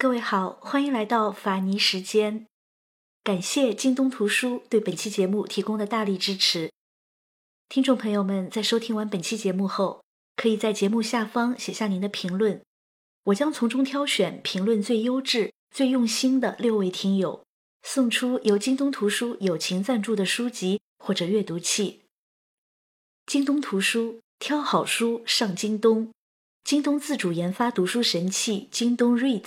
各位好，欢迎来到法尼时间。感谢京东图书对本期节目提供的大力支持。听众朋友们在收听完本期节目后，可以在节目下方写下您的评论，我将从中挑选评论最优质、最用心的六位听友，送出由京东图书友情赞助的书籍或者阅读器。京东图书挑好书上京东，京东自主研发读书神器京东 Read。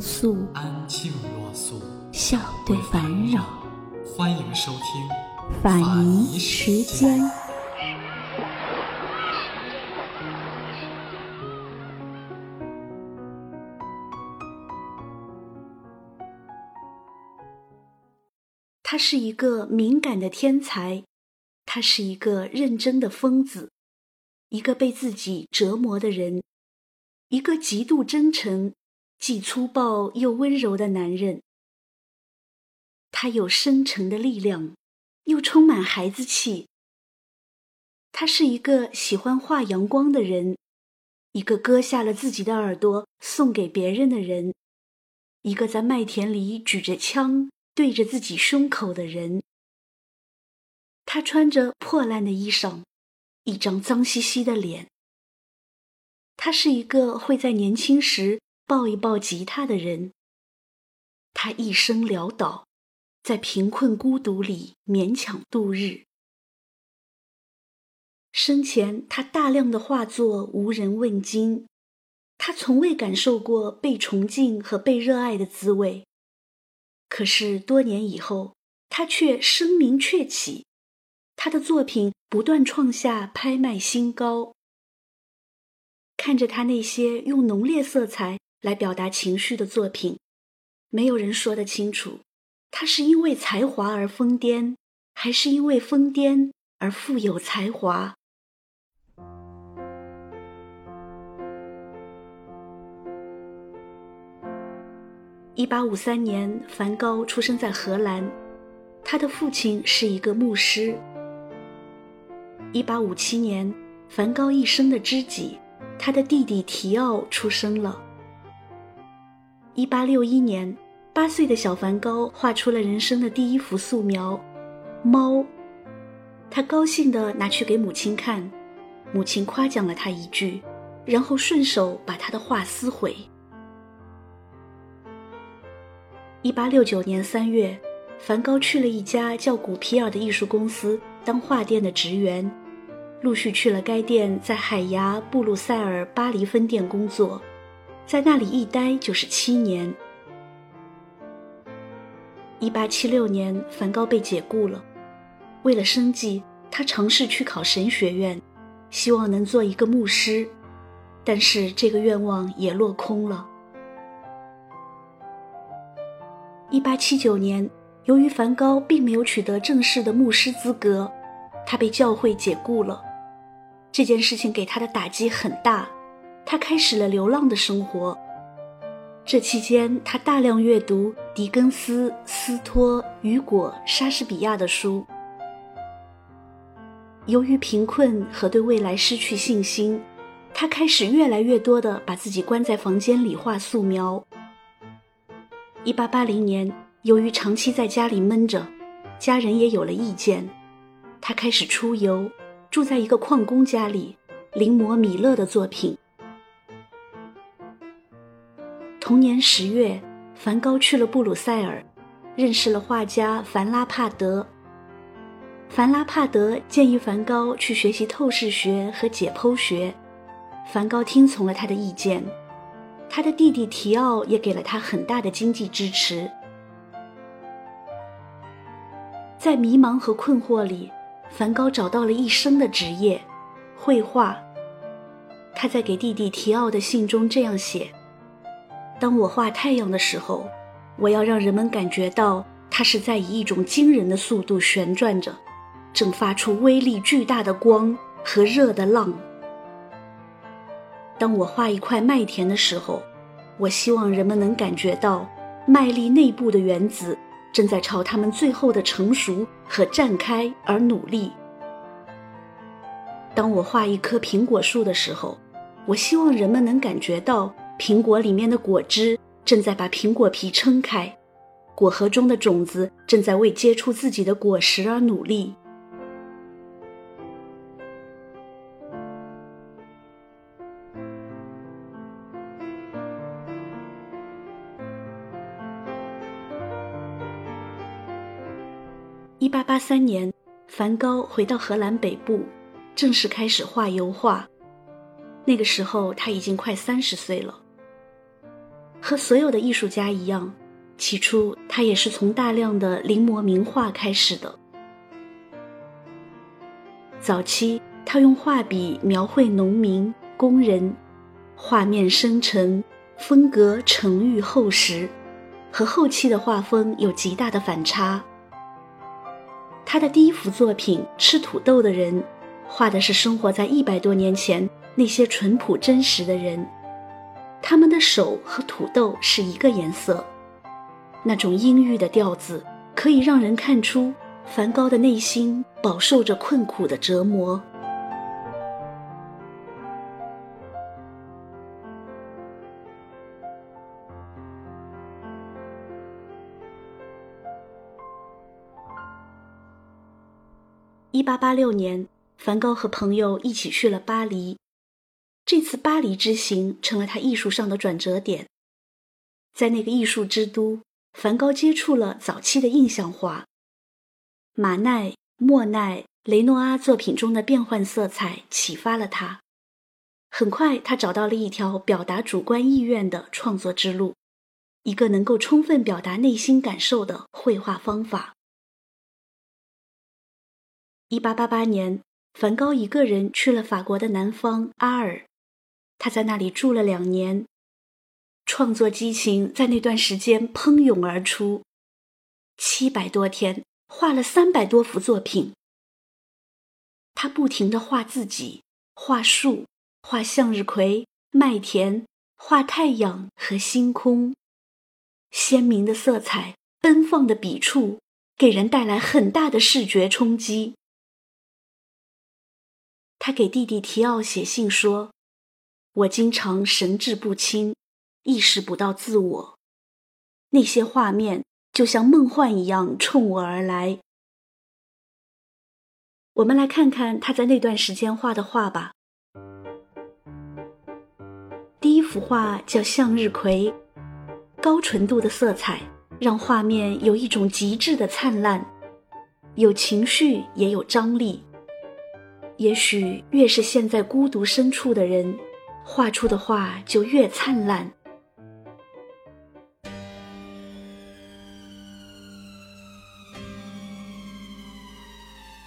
素。安静若素。笑对烦扰。欢迎收听法尼时间。他是一个敏感的天才，他是一个认真的疯子。一个被自己折磨的人，一个极度真诚、既粗暴又温柔的男人。他有深沉的力量，又充满孩子气。他是一个喜欢画阳光的人，一个割下了自己的耳朵送给别人的人，一个在麦田里举着枪对着自己胸口的人。他穿着破烂的衣裳。一张脏兮兮的脸。他是一个会在年轻时抱一抱吉他的人。他一生潦倒，在贫困孤独里勉强度日。生前，他大量的画作无人问津，他从未感受过被崇敬和被热爱的滋味。可是多年以后，他却声名鹊起。他的作品不断创下拍卖新高。看着他那些用浓烈色彩来表达情绪的作品，没有人说得清楚，他是因为才华而疯癫，还是因为疯癫而富有才华。一八五三年，梵高出生在荷兰，他的父亲是一个牧师。一八五七年，梵高一生的知己，他的弟弟提奥出生了。一八六一年，八岁的小梵高画出了人生的第一幅素描——猫。他高兴地拿去给母亲看，母亲夸奖了他一句，然后顺手把他的画撕毁。一八六九年三月，梵高去了一家叫古皮尔的艺术公司当画店的职员。陆续去了该店在海牙、布鲁塞尔、巴黎分店工作，在那里一待就是七年。一八七六年，梵高被解雇了。为了生计，他尝试去考神学院，希望能做一个牧师，但是这个愿望也落空了。一八七九年，由于梵高并没有取得正式的牧师资格，他被教会解雇了。这件事情给他的打击很大，他开始了流浪的生活。这期间，他大量阅读狄更斯、斯托、雨果、莎士比亚的书。由于贫困和对未来失去信心，他开始越来越多的把自己关在房间里画素描。一八八零年，由于长期在家里闷着，家人也有了意见，他开始出游。住在一个矿工家里，临摹米勒的作品。同年十月，梵高去了布鲁塞尔，认识了画家凡拉帕德。凡拉帕德建议梵高去学习透视学和解剖学，梵高听从了他的意见。他的弟弟提奥也给了他很大的经济支持。在迷茫和困惑里。梵高找到了一生的职业，绘画。他在给弟弟提奥的信中这样写：“当我画太阳的时候，我要让人们感觉到它是在以一种惊人的速度旋转着，正发出威力巨大的光和热的浪。当我画一块麦田的时候，我希望人们能感觉到麦粒内部的原子正在朝它们最后的成熟和绽开而努力。当我画一棵苹果树的时候，我希望人们能感觉到。苹果里面的果汁正在把苹果皮撑开，果核中的种子正在为结出自己的果实而努力。一八八三年，梵高回到荷兰北部，正式开始画油画。那个时候，他已经快三十岁了。和所有的艺术家一样，起初他也是从大量的临摹名画开始的。早期，他用画笔描绘农民、工人，画面深沉，风格沉郁厚实，和后期的画风有极大的反差。他的第一幅作品《吃土豆的人》，画的是生活在一百多年前那些淳朴真实的人。他们的手和土豆是一个颜色，那种阴郁的调子可以让人看出梵高的内心饱受着困苦的折磨。一八八六年，梵高和朋友一起去了巴黎。这次巴黎之行成了他艺术上的转折点。在那个艺术之都，梵高接触了早期的印象画，马奈、莫奈、雷诺阿作品中的变幻色彩启发了他。很快，他找到了一条表达主观意愿的创作之路，一个能够充分表达内心感受的绘画方法。一八八八年，梵高一个人去了法国的南方阿尔。他在那里住了两年，创作激情在那段时间喷涌而出，七百多天画了三百多幅作品。他不停的画自己，画树，画向日葵、麦田，画太阳和星空，鲜明的色彩，奔放的笔触，给人带来很大的视觉冲击。他给弟弟提奥写信说。我经常神志不清，意识不到自我，那些画面就像梦幻一样冲我而来。我们来看看他在那段时间画的画吧。第一幅画叫《向日葵》，高纯度的色彩让画面有一种极致的灿烂，有情绪也有张力。也许越是陷在孤独深处的人。画出的画就越灿烂。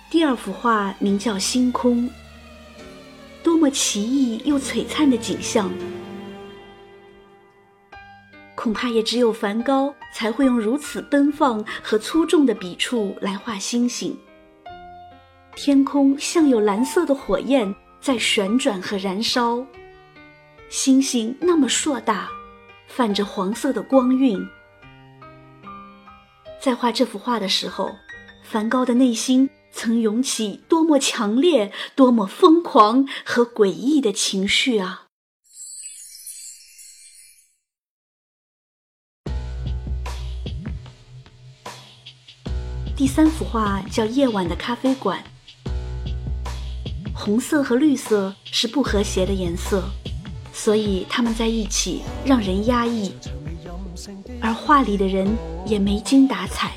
第二幅画名叫《星空》，多么奇异又璀璨的景象！恐怕也只有梵高才会用如此奔放和粗重的笔触来画星星。天空像有蓝色的火焰在旋转和燃烧。星星那么硕大，泛着黄色的光晕。在画这幅画的时候，梵高的内心曾涌起多么强烈、多么疯狂和诡异的情绪啊！第三幅画叫《夜晚的咖啡馆》，红色和绿色是不和谐的颜色。所以他们在一起让人压抑，而画里的人也没精打采。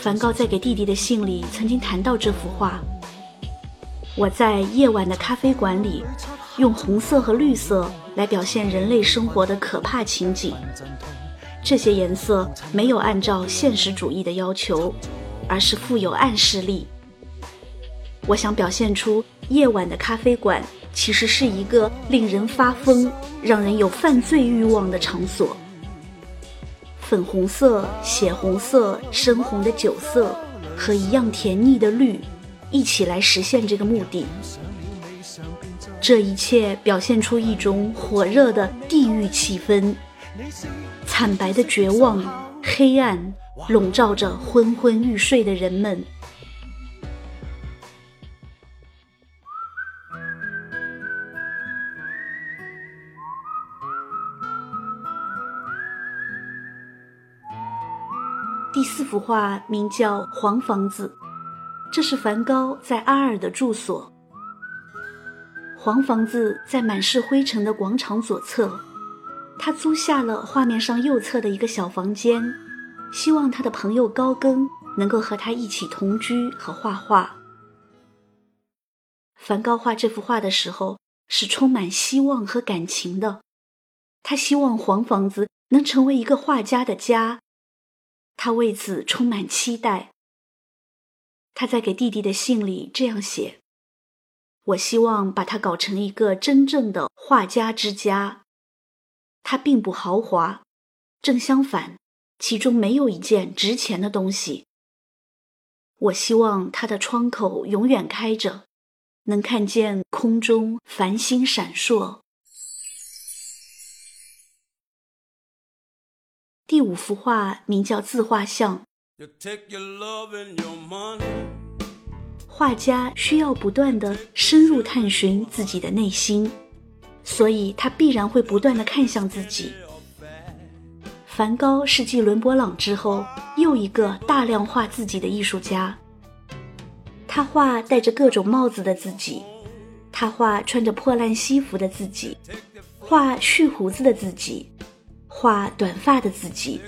梵高在给弟弟的信里曾经谈到这幅画：我在夜晚的咖啡馆里，用红色和绿色来表现人类生活的可怕情景。这些颜色没有按照现实主义的要求，而是富有暗示力。我想表现出夜晚的咖啡馆。其实是一个令人发疯、让人有犯罪欲望的场所。粉红色、血红色、深红的酒色和一样甜腻的绿，一起来实现这个目的。这一切表现出一种火热的地狱气氛，惨白的绝望、黑暗笼罩着昏昏欲睡的人们。幅画名叫《黄房子》，这是梵高在阿尔的住所。黄房子在满是灰尘的广场左侧，他租下了画面上右侧的一个小房间，希望他的朋友高更能够和他一起同居和画画。梵高画这幅画的时候是充满希望和感情的，他希望黄房子能成为一个画家的家。他为此充满期待。他在给弟弟的信里这样写：“我希望把它搞成一个真正的画家之家。它并不豪华，正相反，其中没有一件值钱的东西。我希望它的窗口永远开着，能看见空中繁星闪烁。”第五幅画名叫自画像。画家需要不断的深入探寻自己的内心，所以他必然会不断的看向自己。梵高是继伦勃朗之后又一个大量画自己的艺术家。他画戴着各种帽子的自己，他画穿着破烂西服的自己，画蓄胡子的自己。画短发的自己，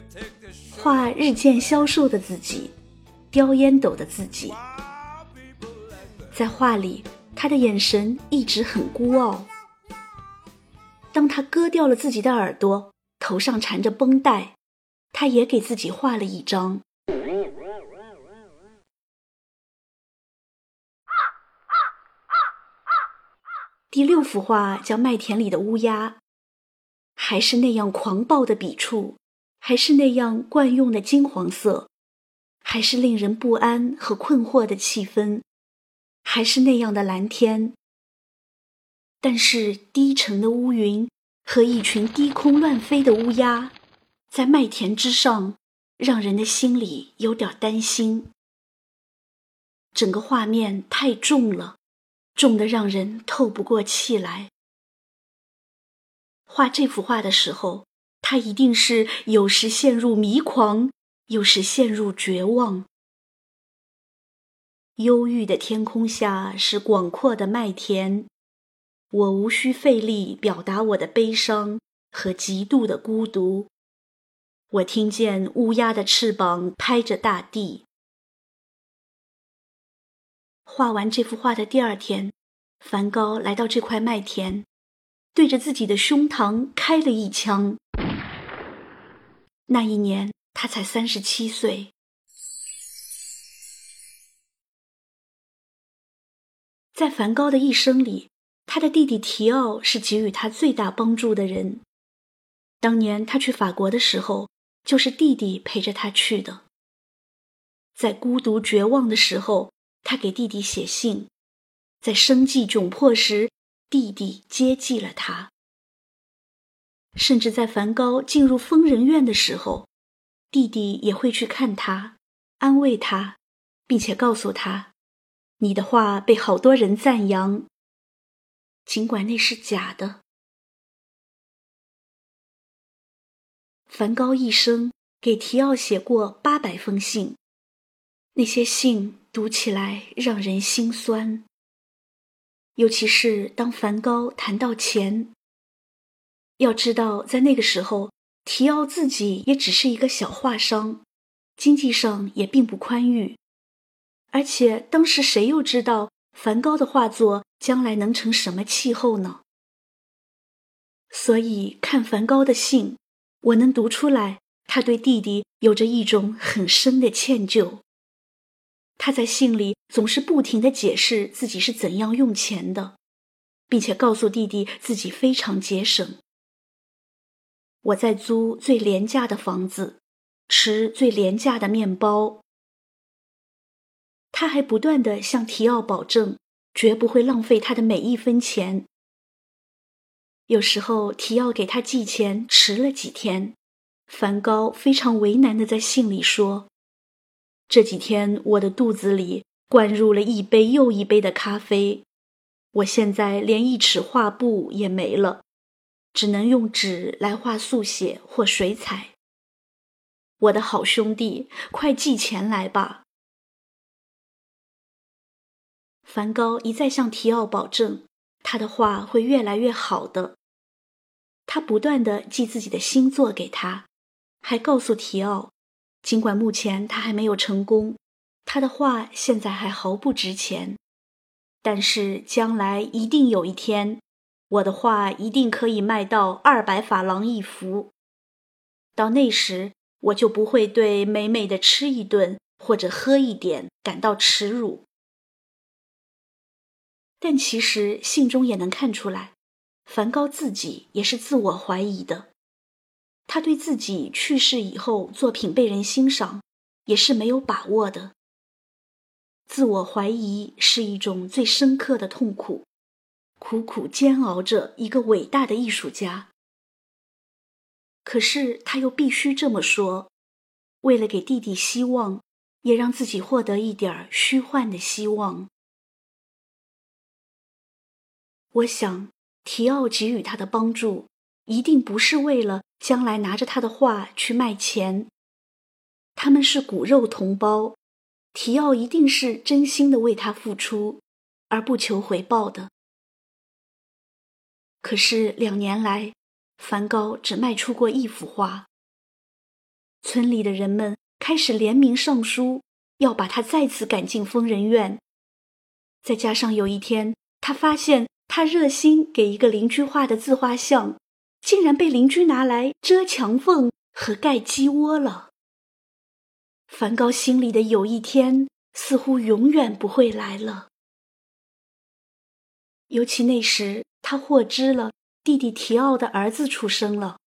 画日渐消瘦的自己，叼烟斗的自己。在画里，他的眼神一直很孤傲。当他割掉了自己的耳朵，头上缠着绷带，他也给自己画了一张。第六幅画叫《麦田里的乌鸦》。还是那样狂暴的笔触，还是那样惯用的金黄色，还是令人不安和困惑的气氛，还是那样的蓝天。但是低沉的乌云和一群低空乱飞的乌鸦，在麦田之上，让人的心里有点担心。整个画面太重了，重得让人透不过气来。画这幅画的时候，他一定是有时陷入迷狂，有时陷入绝望。忧郁的天空下是广阔的麦田，我无需费力表达我的悲伤和极度的孤独。我听见乌鸦的翅膀拍着大地。画完这幅画的第二天，梵高来到这块麦田。对着自己的胸膛开了一枪。那一年他才三十七岁。在梵高的一生里，他的弟弟提奥是给予他最大帮助的人。当年他去法国的时候，就是弟弟陪着他去的。在孤独绝望的时候，他给弟弟写信；在生计窘迫时，弟弟接济了他，甚至在梵高进入疯人院的时候，弟弟也会去看他，安慰他，并且告诉他：“你的话被好多人赞扬，尽管那是假的。”梵高一生给提奥写过八百封信，那些信读起来让人心酸。尤其是当梵高谈到钱，要知道，在那个时候，提奥自己也只是一个小画商，经济上也并不宽裕，而且当时谁又知道梵高的画作将来能成什么气候呢？所以看梵高的信，我能读出来，他对弟弟有着一种很深的歉疚。他在信里总是不停的解释自己是怎样用钱的，并且告诉弟弟自己非常节省。我在租最廉价的房子，吃最廉价的面包。他还不断的向提奥保证，绝不会浪费他的每一分钱。有时候提奥给他寄钱迟了几天，梵高非常为难的在信里说：“这几天我的肚子里灌入了一杯又一杯的咖啡，我现在连一尺画布也没了。”只能用纸来画速写或水彩。我的好兄弟，快寄钱来吧！梵高一再向提奥保证，他的画会越来越好的。他不断的寄自己的新作给他，还告诉提奥，尽管目前他还没有成功，他的画现在还毫不值钱，但是将来一定有一天。我的画一定可以卖到二百法郎一幅，到那时我就不会对美美的吃一顿或者喝一点感到耻辱。但其实信中也能看出来，梵高自己也是自我怀疑的，他对自己去世以后作品被人欣赏也是没有把握的。自我怀疑是一种最深刻的痛苦。苦苦煎熬着一个伟大的艺术家，可是他又必须这么说，为了给弟弟希望，也让自己获得一点虚幻的希望。我想，提奥给予他的帮助，一定不是为了将来拿着他的画去卖钱。他们是骨肉同胞，提奥一定是真心的为他付出，而不求回报的。可是两年来，梵高只卖出过一幅画。村里的人们开始联名上书，要把他再次赶进疯人院。再加上有一天，他发现他热心给一个邻居画的自画像，竟然被邻居拿来遮墙缝和盖鸡窝了。梵高心里的有一天，似乎永远不会来了。尤其那时。他获知了弟弟提奥的儿子出生了，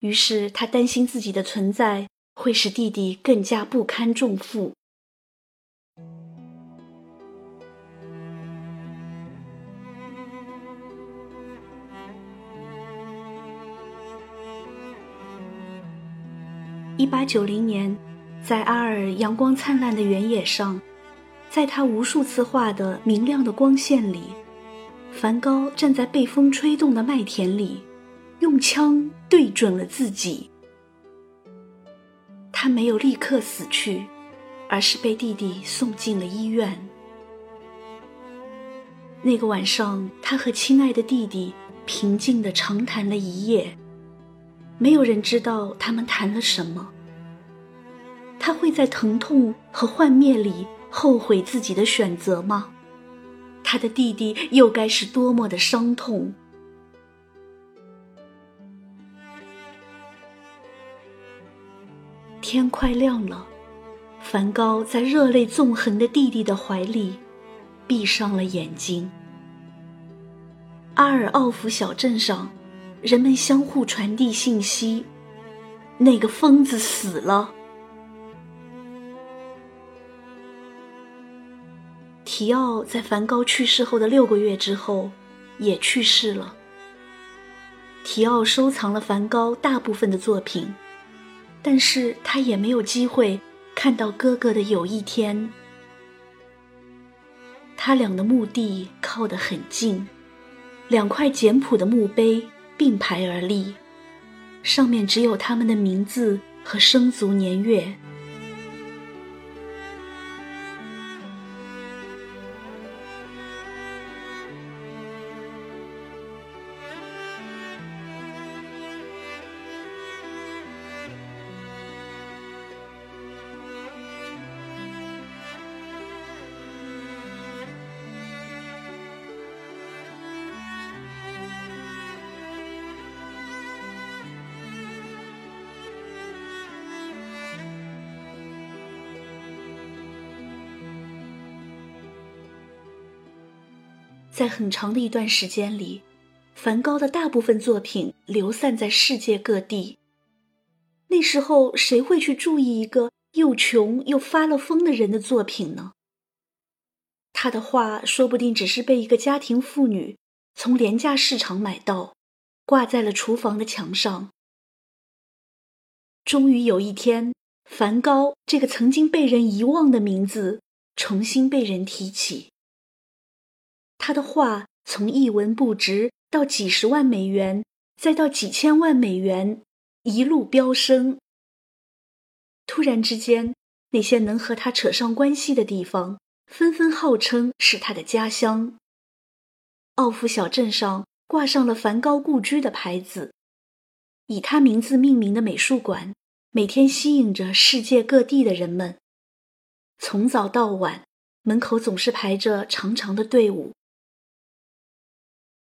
于是他担心自己的存在会使弟弟更加不堪重负。一八九零年，在阿尔阳光灿烂的原野上，在他无数次画的明亮的光线里。梵高站在被风吹动的麦田里，用枪对准了自己。他没有立刻死去，而是被弟弟送进了医院。那个晚上，他和亲爱的弟弟平静地长谈了一夜。没有人知道他们谈了什么。他会在疼痛和幻灭里后悔自己的选择吗？他的弟弟又该是多么的伤痛！天快亮了，梵高在热泪纵横的弟弟的怀里，闭上了眼睛。阿尔奥夫小镇上，人们相互传递信息：那个疯子死了。提奥在梵高去世后的六个月之后，也去世了。提奥收藏了梵高大部分的作品，但是他也没有机会看到哥哥的有一天。他俩的墓地靠得很近，两块简朴的墓碑并排而立，上面只有他们的名字和生卒年月。在很长的一段时间里，梵高的大部分作品流散在世界各地。那时候，谁会去注意一个又穷又发了疯的人的作品呢？他的画说不定只是被一个家庭妇女从廉价市场买到，挂在了厨房的墙上。终于有一天，梵高这个曾经被人遗忘的名字重新被人提起。他的画从一文不值到几十万美元，再到几千万美元，一路飙升。突然之间，那些能和他扯上关系的地方，纷纷号称是他的家乡。奥夫小镇上挂上了梵高故居的牌子。以他名字命名的美术馆，每天吸引着世界各地的人们。从早到晚，门口总是排着长长的队伍。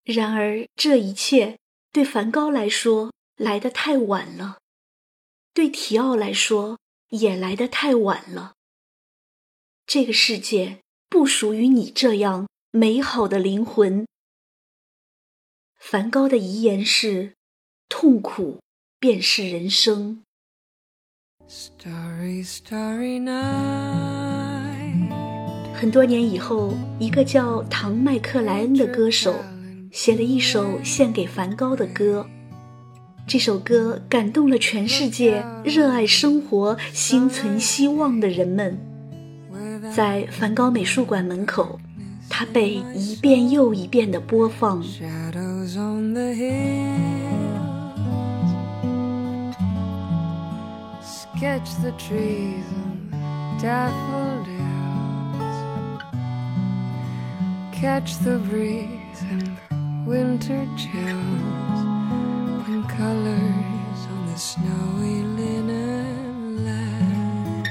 然而，这一切对梵高来说来得太晚了，对提奥来说也来得太晚了。这个世界不属于你这样美好的灵魂。梵高的遗言是。痛苦便是人生。story story nine 很多年以后，一个叫唐·麦克莱恩的歌手写了一首献给梵高的歌。这首歌感动了全世界热爱生活、心存希望的人们。在梵高美术馆门口，它被一遍又一遍的播放。catch the trees and daffodils, catch the breeze. Winter chills, and colors on the snowy linen land.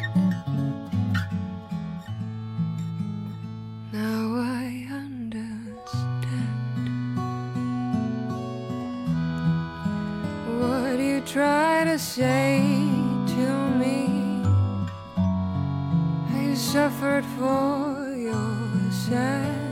Now I understand what you try to say to me. I suffered for your sanity.